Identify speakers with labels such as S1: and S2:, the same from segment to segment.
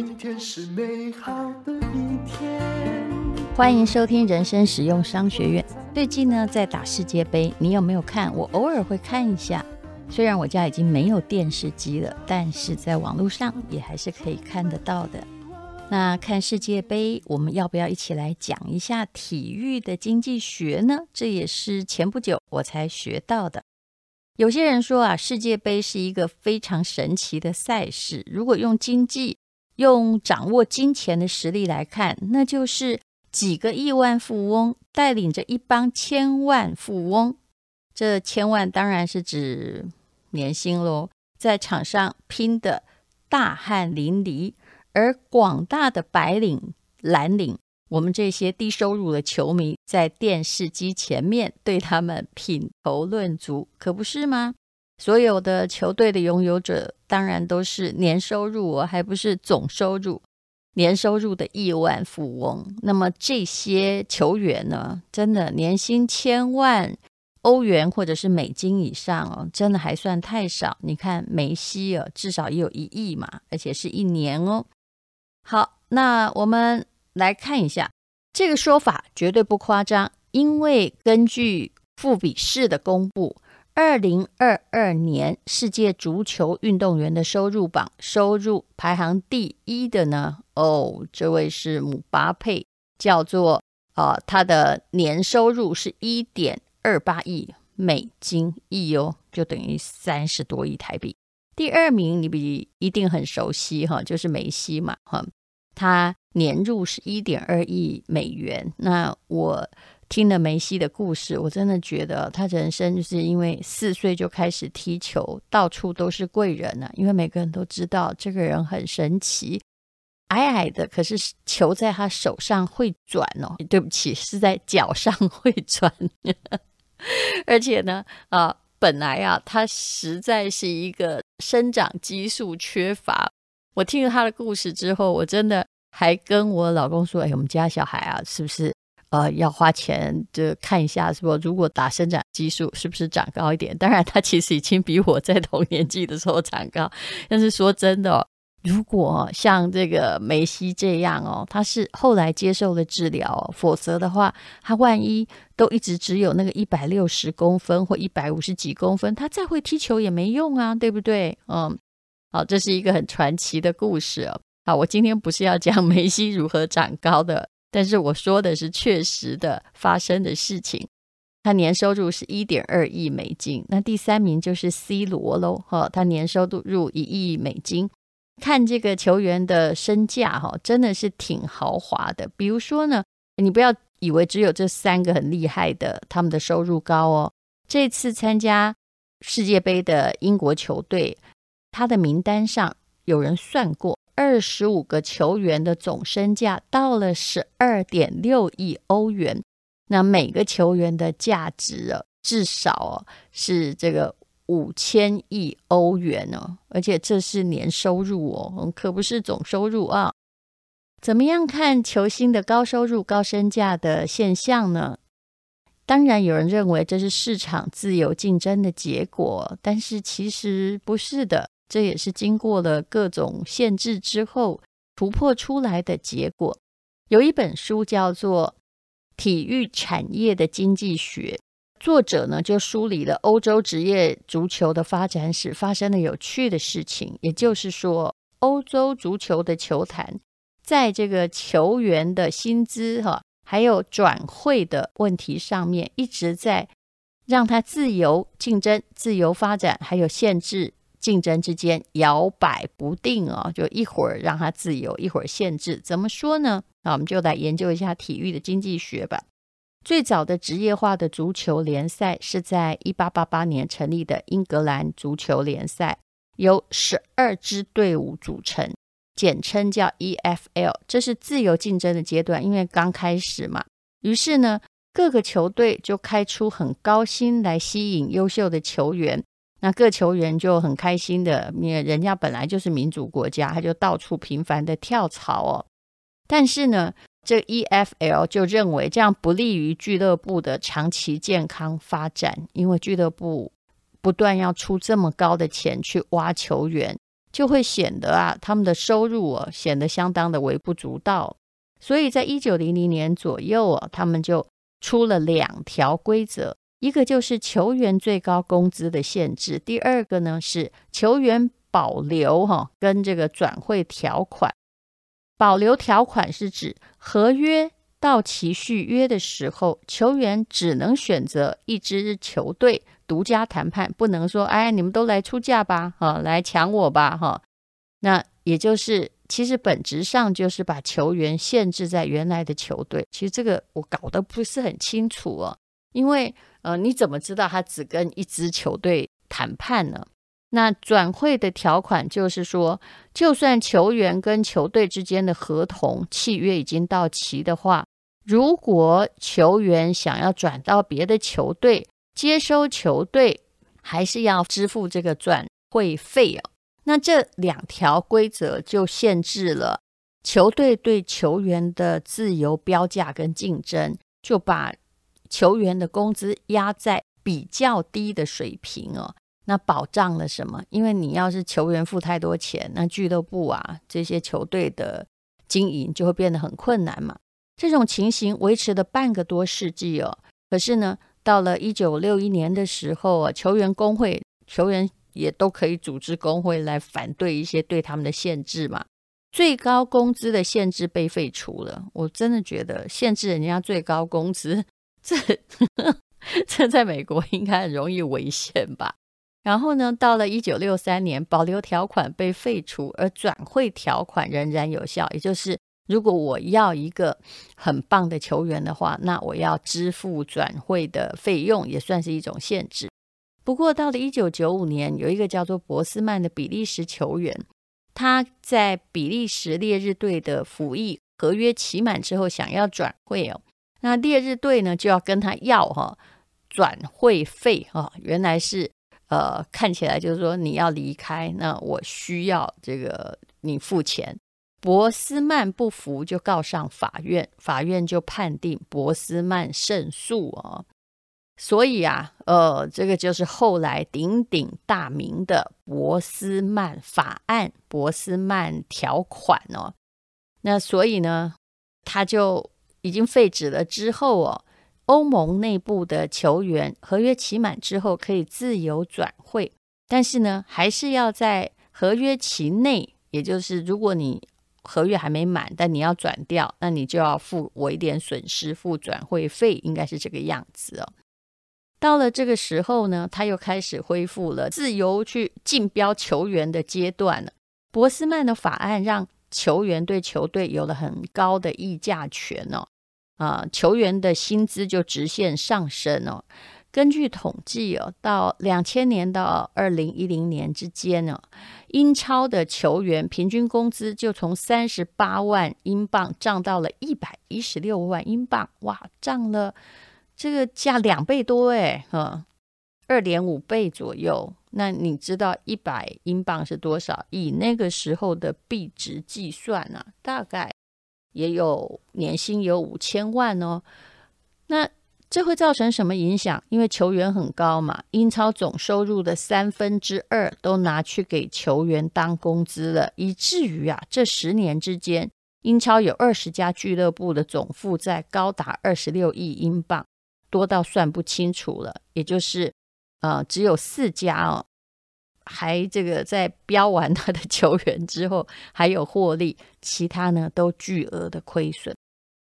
S1: 今天是美好的一天。
S2: 欢迎收听人生实用商学院。最近呢，在打世界杯，你有没有看？我偶尔会看一下。虽然我家已经没有电视机了，但是在网络上也还是可以看得到的。那看世界杯，我们要不要一起来讲一下体育的经济学呢？这也是前不久我才学到的。有些人说啊，世界杯是一个非常神奇的赛事。如果用经济、用掌握金钱的实力来看，那就是几个亿万富翁带领着一帮千万富翁。这千万当然是指年薪喽，在场上拼的大汗淋漓，而广大的白领、蓝领。我们这些低收入的球迷在电视机前面对他们品头论足，可不是吗？所有的球队的拥有者当然都是年收入哦，还不是总收入，年收入的亿万富翁。那么这些球员呢，真的年薪千万欧元或者是美金以上哦，真的还算太少。你看梅西哦，至少也有一亿嘛，而且是一年哦。好，那我们。来看一下这个说法绝对不夸张，因为根据富比士的公布，二零二二年世界足球运动员的收入榜，收入排行第一的呢，哦，这位是姆巴佩，叫做啊、他的年收入是一点二八亿美金，亿哦，就等于三十多亿台币。第二名你比一定很熟悉哈，就是梅西嘛，哈。他年入是一点二亿美元。那我听了梅西的故事，我真的觉得他人生就是因为四岁就开始踢球，到处都是贵人啊。因为每个人都知道这个人很神奇，矮矮的，可是球在他手上会转哦。对不起，是在脚上会转。而且呢，啊，本来啊，他实在是一个生长激素缺乏。我听了他的故事之后，我真的还跟我老公说：“哎，我们家小孩啊，是不是呃要花钱就看一下，是不如果打生长激素，是不是长高一点？当然，他其实已经比我在同年纪的时候长高。但是说真的，如果像这个梅西这样哦，他是后来接受了治疗，否则的话，他万一都一直只有那个一百六十公分或一百五十几公分，他再会踢球也没用啊，对不对？嗯。”好，这是一个很传奇的故事。好，我今天不是要讲 梅西如何长高的，但是我说的是确实的发生的事情。他年收入是一点二亿美金，那第三名就是 C 罗喽。哈，他年收入一亿美金。看这个球员的身价，哈，真的是挺豪华的。比如说呢，你不要以为只有这三个很厉害的，他们的收入高哦。这次参加世界杯的英国球队。他的名单上有人算过，二十五个球员的总身价到了十二点六亿欧元。那每个球员的价值啊，至少哦是这个五千亿欧元哦，而且这是年收入哦，可不是总收入啊。怎么样看球星的高收入、高身价的现象呢？当然有人认为这是市场自由竞争的结果，但是其实不是的。这也是经过了各种限制之后突破出来的结果。有一本书叫做《体育产业的经济学》，作者呢就梳理了欧洲职业足球的发展史发生的有趣的事情。也就是说，欧洲足球的球坛在这个球员的薪资哈，还有转会的问题上面，一直在让它自由竞争、自由发展，还有限制。竞争之间摇摆不定哦，就一会儿让它自由，一会儿限制。怎么说呢？那我们就来研究一下体育的经济学吧。最早的职业化的足球联赛是在一八八八年成立的英格兰足球联赛，由十二支队伍组成，简称叫 EFL。这是自由竞争的阶段，因为刚开始嘛。于是呢，各个球队就开出很高薪来吸引优秀的球员。那各球员就很开心的，因为人家本来就是民主国家，他就到处频繁的跳槽哦。但是呢，这 EFL 就认为这样不利于俱乐部的长期健康发展，因为俱乐部不断要出这么高的钱去挖球员，就会显得啊，他们的收入啊显得相当的微不足道。所以在一九零零年左右啊，他们就出了两条规则，一个就是球员最高工资的限制，第二个呢是球员保留哈跟这个转会条款。保留条款是指合约到期续约的时候，球员只能选择一支球队独家谈判，不能说哎，你们都来出价吧，哈，来抢我吧，哈。那也就是，其实本质上就是把球员限制在原来的球队。其实这个我搞得不是很清楚哦，因为呃，你怎么知道他只跟一支球队谈判呢？那转会的条款就是说，就算球员跟球队之间的合同契约已经到期的话，如果球员想要转到别的球队，接收球队还是要支付这个转会费哦。那这两条规则就限制了球队对球员的自由标价跟竞争，就把球员的工资压在比较低的水平哦。那保障了什么？因为你要是球员付太多钱，那俱乐部啊这些球队的经营就会变得很困难嘛。这种情形维持了半个多世纪哦。可是呢，到了一九六一年的时候啊，球员工会球员也都可以组织工会来反对一些对他们的限制嘛。最高工资的限制被废除了。我真的觉得限制人家最高工资，这 这在美国应该很容易违宪吧？然后呢，到了一九六三年，保留条款被废除，而转会条款仍然有效。也就是，如果我要一个很棒的球员的话，那我要支付转会的费用，也算是一种限制。不过，到了一九九五年，有一个叫做博斯曼的比利时球员，他在比利时烈日队的服役合约期满之后，想要转会哦，那烈日队呢就要跟他要哈转会费哈，原来是。呃，看起来就是说你要离开，那我需要这个你付钱。博斯曼不服，就告上法院，法院就判定博斯曼胜诉哦。所以啊，呃，这个就是后来鼎鼎大名的博斯曼法案、博斯曼条款哦。那所以呢，他就已经废止了之后哦。欧盟内部的球员合约期满之后可以自由转会，但是呢，还是要在合约期内，也就是如果你合约还没满，但你要转掉，那你就要付我一点损失，付转会费，应该是这个样子哦。到了这个时候呢，他又开始恢复了自由去竞标球员的阶段了。博斯曼的法案让球员对球队有了很高的议价权哦。啊，球员的薪资就直线上升哦。根据统计哦，到两千年到二零一零年之间呢，英超的球员平均工资就从三十八万英镑涨到了一百一十六万英镑，哇，涨了这个价两倍多哎，哈，二点五倍左右。那你知道一百英镑是多少？以那个时候的币值计算啊，大概。也有年薪有五千万哦，那这会造成什么影响？因为球员很高嘛，英超总收入的三分之二都拿去给球员当工资了，以至于啊，这十年之间，英超有二十家俱乐部的总负债高达二十六亿英镑，多到算不清楚了。也就是，呃，只有四家哦。还这个在标完他的球员之后还有获利，其他呢都巨额的亏损。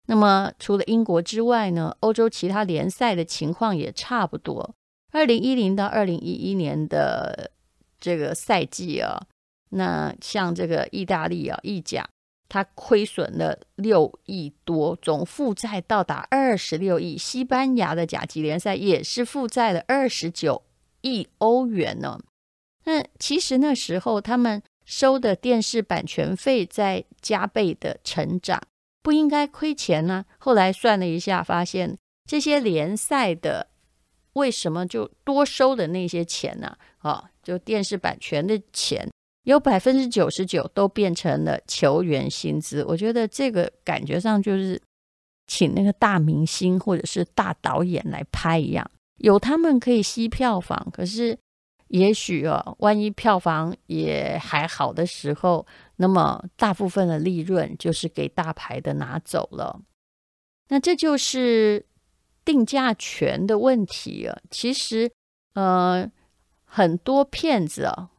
S2: 那么除了英国之外呢，欧洲其他联赛的情况也差不多。二零一零到二零一一年的这个赛季啊，那像这个意大利啊，意甲，它亏损了六亿多，总负债到达二十六亿。西班牙的甲级联赛也是负债了二十九亿欧元呢。那其实那时候他们收的电视版权费在加倍的成长，不应该亏钱呢？后来算了一下，发现这些联赛的为什么就多收的那些钱呢？啊，就电视版权的钱有百分之九十九都变成了球员薪资。我觉得这个感觉上就是请那个大明星或者是大导演来拍一样，有他们可以吸票房，可是。也许哦，万一票房也还好的时候，那么大部分的利润就是给大牌的拿走了。那这就是定价权的问题啊。其实，呃，很多片子啊，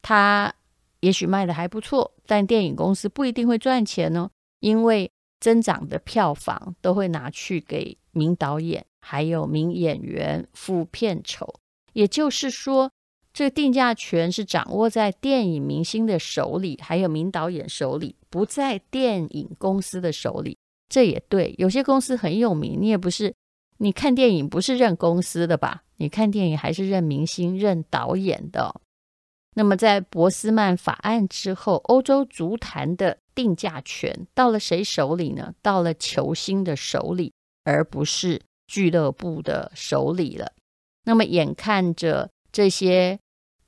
S2: 它也许卖得还不错，但电影公司不一定会赚钱哦，因为增长的票房都会拿去给名导演还有名演员付片酬。也就是说，这个定价权是掌握在电影明星的手里，还有名导演手里，不在电影公司的手里。这也对，有些公司很有名，你也不是，你看电影不是认公司的吧？你看电影还是认明星、认导演的。那么在博斯曼法案之后，欧洲足坛的定价权到了谁手里呢？到了球星的手里，而不是俱乐部的手里了。那么眼看着这些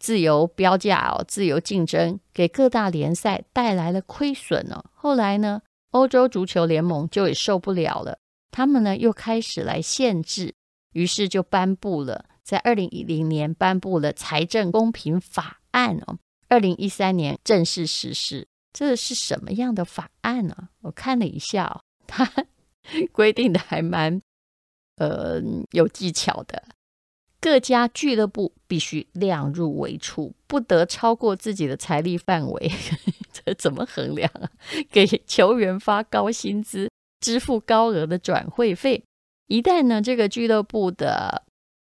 S2: 自由标价哦、自由竞争，给各大联赛带来了亏损哦。后来呢？欧洲足球联盟就也受不了了，他们呢又开始来限制，于是就颁布了，在二零一零年颁布了财政公平法案哦，二零一三年正式实施。这是什么样的法案呢？我看了一下哦，它 规定的还蛮呃有技巧的。各家俱乐部必须量入为出，不得超过自己的财力范围。这怎么衡量啊？给球员发高薪资，支付高额的转会费。一旦呢，这个俱乐部的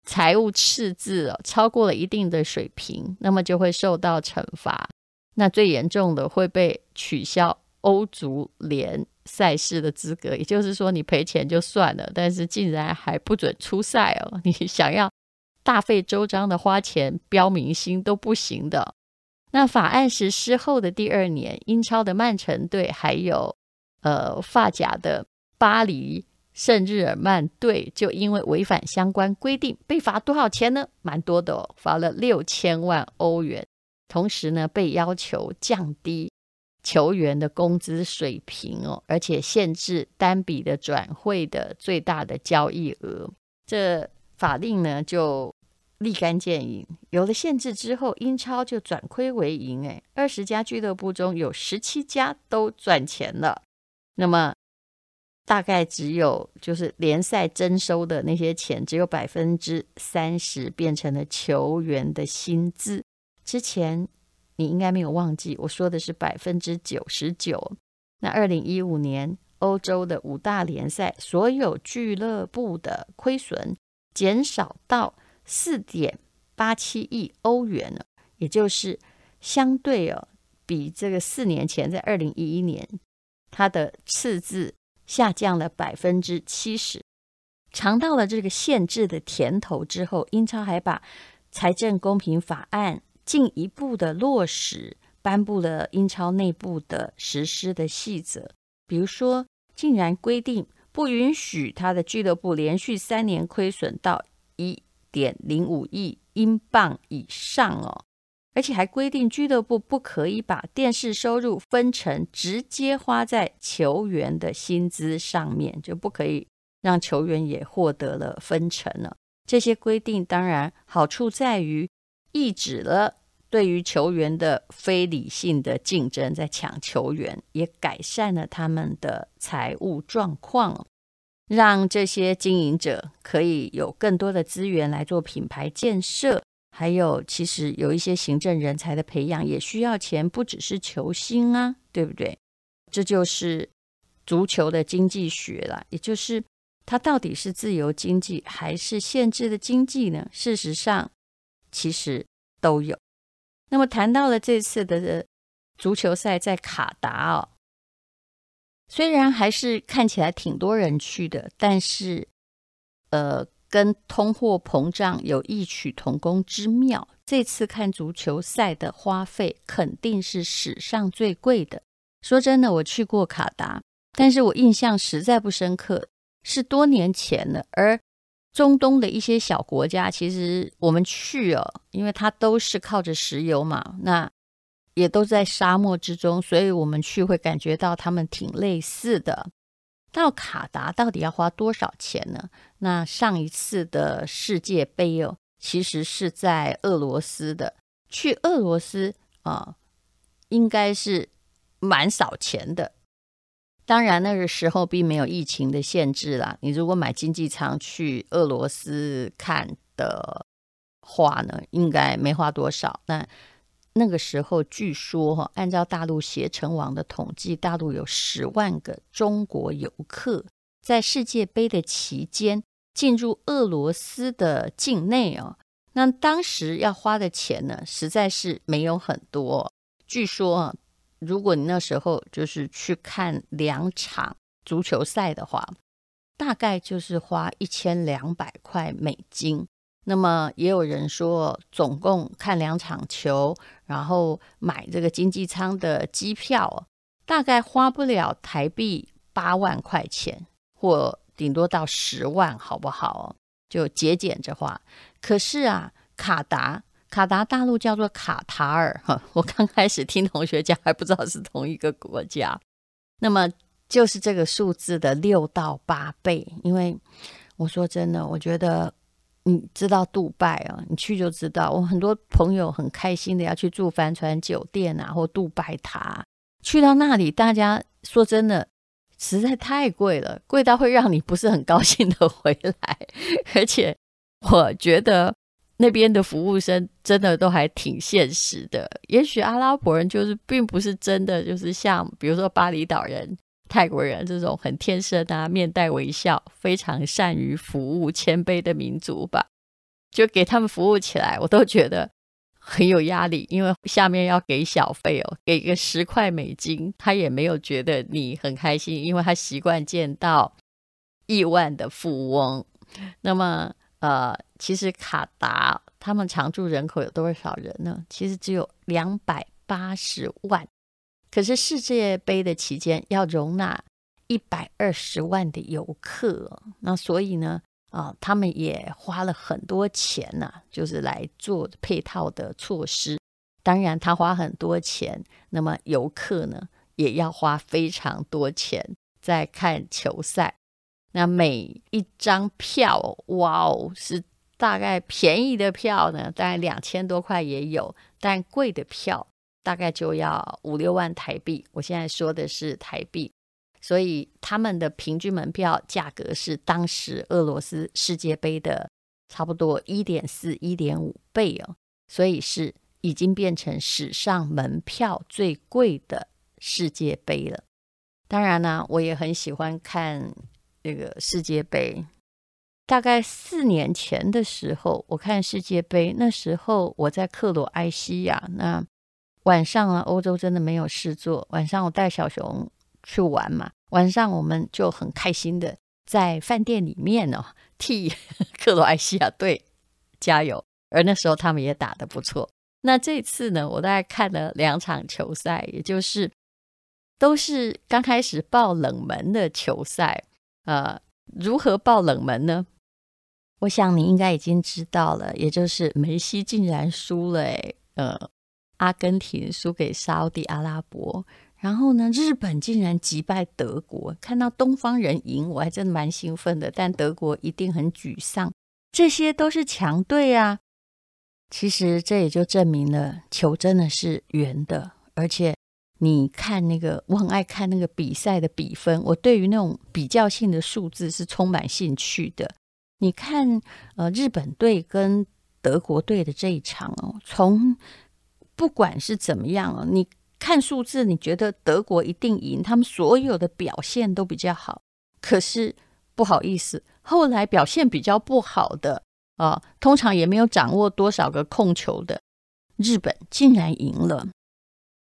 S2: 财务赤字，超过了一定的水平，那么就会受到惩罚。那最严重的会被取消欧足联赛事的资格。也就是说，你赔钱就算了，但是竟然还不准出赛哦。你想要。大费周章的花钱标明星都不行的。那法案实施后的第二年，英超的曼城队还有呃法甲的巴黎圣日耳曼队就因为违反相关规定被罚多少钱呢？蛮多的哦，罚了六千万欧元。同时呢，被要求降低球员的工资水平哦，而且限制单笔的转会的最大的交易额。这法令呢就。立竿见影，有了限制之后，英超就转亏为盈。哎，二十家俱乐部中有十七家都赚钱了。那么，大概只有就是联赛征收的那些钱，只有百分之三十变成了球员的薪资。之前你应该没有忘记，我说的是百分之九十九。那二零一五年，欧洲的五大联赛所有俱乐部的亏损减少到。四点八七亿欧元呢，也就是相对哦，比这个四年前在二零一一年，它的赤字下降了百分之七十。尝到了这个限制的甜头之后，英超还把财政公平法案进一步的落实，颁布了英超内部的实施的细则，比如说，竟然规定不允许他的俱乐部连续三年亏损到一。点零五亿英镑以上哦，而且还规定俱乐部不可以把电视收入分成直接花在球员的薪资上面，就不可以让球员也获得了分成了。这些规定当然好处在于抑制了对于球员的非理性的竞争，在抢球员，也改善了他们的财务状况。让这些经营者可以有更多的资源来做品牌建设，还有其实有一些行政人才的培养也需要钱，不只是球星啊，对不对？这就是足球的经济学了，也就是它到底是自由经济还是限制的经济呢？事实上，其实都有。那么谈到了这次的足球赛在卡达哦。虽然还是看起来挺多人去的，但是，呃，跟通货膨胀有异曲同工之妙。这次看足球赛的花费肯定是史上最贵的。说真的，我去过卡达，但是我印象实在不深刻，是多年前了。而中东的一些小国家，其实我们去哦，因为它都是靠着石油嘛，那。也都在沙漠之中，所以我们去会感觉到他们挺类似的。到卡达到底要花多少钱呢？那上一次的世界杯哦，其实是在俄罗斯的。去俄罗斯啊，应该是蛮少钱的。当然那个时候并没有疫情的限制啦。你如果买经济舱去俄罗斯看的话呢，应该没花多少。那那个时候据说哈，按照大陆携程网的统计，大陆有十万个中国游客在世界杯的期间。进入俄罗斯的境内哦，那当时要花的钱呢，实在是没有很多。据说啊，如果你那时候就是去看两场足球赛的话，大概就是花一千两百块美金。那么也有人说，总共看两场球，然后买这个经济舱的机票，大概花不了台币八万块钱或。顶多到十万，好不好？就节俭着花。可是啊，卡达，卡达大陆叫做卡塔尔哈。我刚开始听同学讲，还不知道是同一个国家。那么就是这个数字的六到八倍。因为我说真的，我觉得你知道杜拜啊，你去就知道。我很多朋友很开心的要去住帆船酒店啊，或杜拜塔。去到那里，大家说真的。实在太贵了，贵到会让你不是很高兴的回来。而且我觉得那边的服务生真的都还挺现实的。也许阿拉伯人就是并不是真的就是像比如说巴厘岛人、泰国人这种很天生啊，面带微笑、非常善于服务、谦卑的民族吧。就给他们服务起来，我都觉得。很有压力，因为下面要给小费哦，给个十块美金，他也没有觉得你很开心，因为他习惯见到亿万的富翁。那么，呃，其实卡达他们常住人口有多少人呢？其实只有两百八十万，可是世界杯的期间要容纳一百二十万的游客，那所以呢？啊，他们也花了很多钱呐、就是来做配套的措施。当然，他花很多钱，那么游客呢也要花非常多钱在看球赛。那每一张票，哇哦，是大概便宜的票呢，大概两千多块也有，但贵的票大概就要五六万台币。我现在说的是台币。所以他们的平均门票价格是当时俄罗斯世界杯的差不多一点四、一点五倍哦，所以是已经变成史上门票最贵的世界杯了。当然呢，我也很喜欢看这个世界杯。大概四年前的时候，我看世界杯，那时候我在克罗埃西亚，那晚上啊，欧洲真的没有事做，晚上我带小熊。去玩嘛，晚上我们就很开心的在饭店里面哦，替 克罗埃西亚队加油。而那时候他们也打得不错。那这次呢，我大概看了两场球赛，也就是都是刚开始爆冷门的球赛。呃，如何爆冷门呢？我想你应该已经知道了，也就是梅西竟然输了，诶，呃，阿根廷输给沙乌地阿拉伯。然后呢，日本竟然击败德国，看到东方人赢，我还真的蛮兴奋的。但德国一定很沮丧，这些都是强队啊。其实这也就证明了球真的是圆的，而且你看那个，我很爱看那个比赛的比分，我对于那种比较性的数字是充满兴趣的。你看，呃，日本队跟德国队的这一场哦，从不管是怎么样哦，你。看数字，你觉得德国一定赢？他们所有的表现都比较好。可是不好意思，后来表现比较不好的啊，通常也没有掌握多少个控球的日本竟然赢了。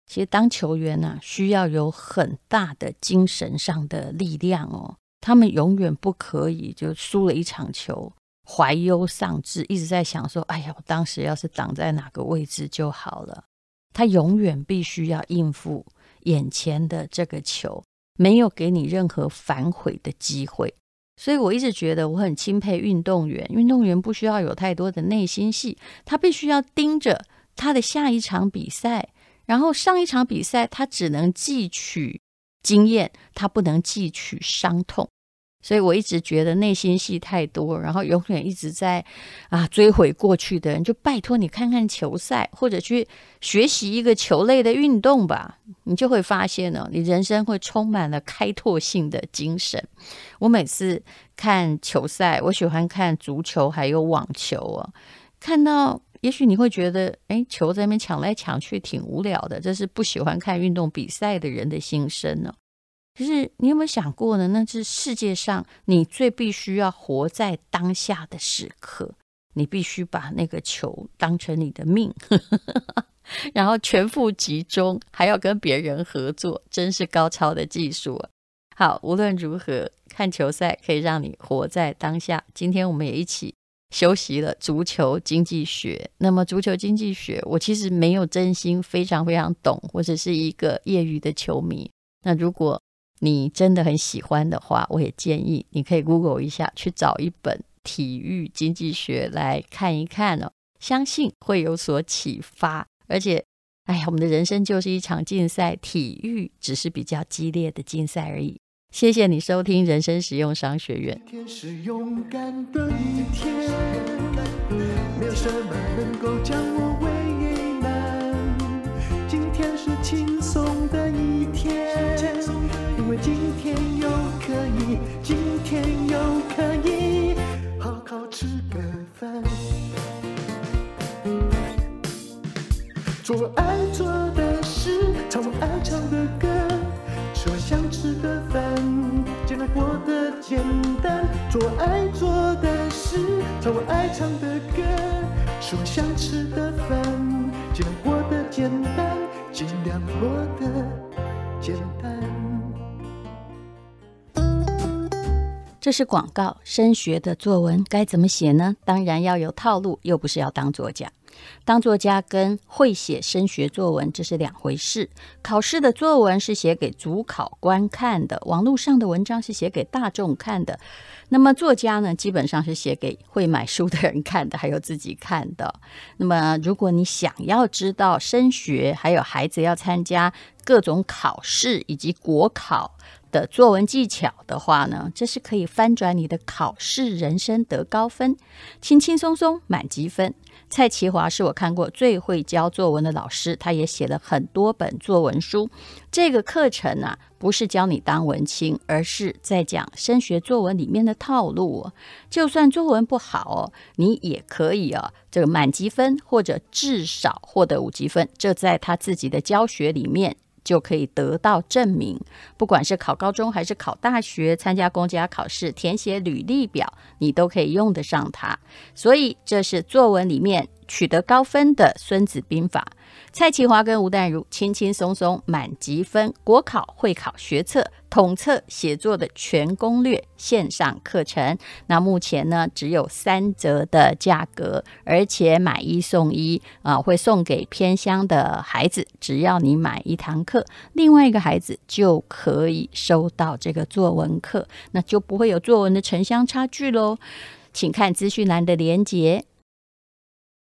S2: 其实当球员呢、啊，需要有很大的精神上的力量哦。他们永远不可以就输了一场球，怀忧丧志，一直在想说：“哎呀，我当时要是挡在哪个位置就好了。”他永远必须要应付眼前的这个球，没有给你任何反悔的机会。所以我一直觉得我很钦佩运动员，运动员不需要有太多的内心戏，他必须要盯着他的下一场比赛，然后上一场比赛他只能汲取经验，他不能汲取伤痛。所以我一直觉得内心戏太多，然后永远一直在啊追悔过去的人，就拜托你看看球赛，或者去学习一个球类的运动吧，你就会发现呢，你人生会充满了开拓性的精神。我每次看球赛，我喜欢看足球还有网球啊，看到也许你会觉得，哎，球在那边抢来抢去挺无聊的，这是不喜欢看运动比赛的人的心声呢。可是你有没有想过呢？那是世界上你最必须要活在当下的时刻，你必须把那个球当成你的命，然后全副集中，还要跟别人合作，真是高超的技术啊！好，无论如何，看球赛可以让你活在当下。今天我们也一起修习了足球经济学。那么，足球经济学，我其实没有真心非常非常懂，或者是一个业余的球迷。那如果你真的很喜欢的话，我也建议你可以 Google 一下，去找一本体育经济学来看一看哦，相信会有所启发。而且，哎呀，我们的人生就是一场竞赛，体育只是比较激烈的竞赛而已。谢谢你收听人生实用商学院。
S1: 今天是勇敢的一天，没有什么能够将我爱做的事，唱我爱唱的歌，吃我想吃的饭，尽量过得简单。做我爱做的事，唱我爱唱的歌，吃我想吃的饭，尽量过得简单，尽量过得简单。
S2: 这是广告，升学的作文该怎么写呢？当然要有套路，又不是要当作家。当作家跟会写升学作文这是两回事。考试的作文是写给主考官看的，网络上的文章是写给大众看的。那么作家呢，基本上是写给会买书的人看的，还有自己看的。那么如果你想要知道升学，还有孩子要参加各种考试以及国考的作文技巧的话呢，这是可以翻转你的考试人生得高分，轻轻松松满级分。蔡其华是我看过最会教作文的老师，他也写了很多本作文书。这个课程啊，不是教你当文青，而是在讲升学作文里面的套路。就算作文不好哦，你也可以啊，这个满级分或者至少获得五级分。这在他自己的教学里面。就可以得到证明，不管是考高中还是考大学，参加公家考试，填写履历表，你都可以用得上它。所以这是作文里面取得高分的《孙子兵法》。蔡其华跟吴淡如轻轻松松满级分，国考会考学测统测写作的全攻略线上课程。那目前呢，只有三折的价格，而且买一送一啊，会送给偏乡的孩子，只要你买一堂课，另外一个孩子就可以收到这个作文课，那就不会有作文的城乡差距喽。请看资讯栏的连结。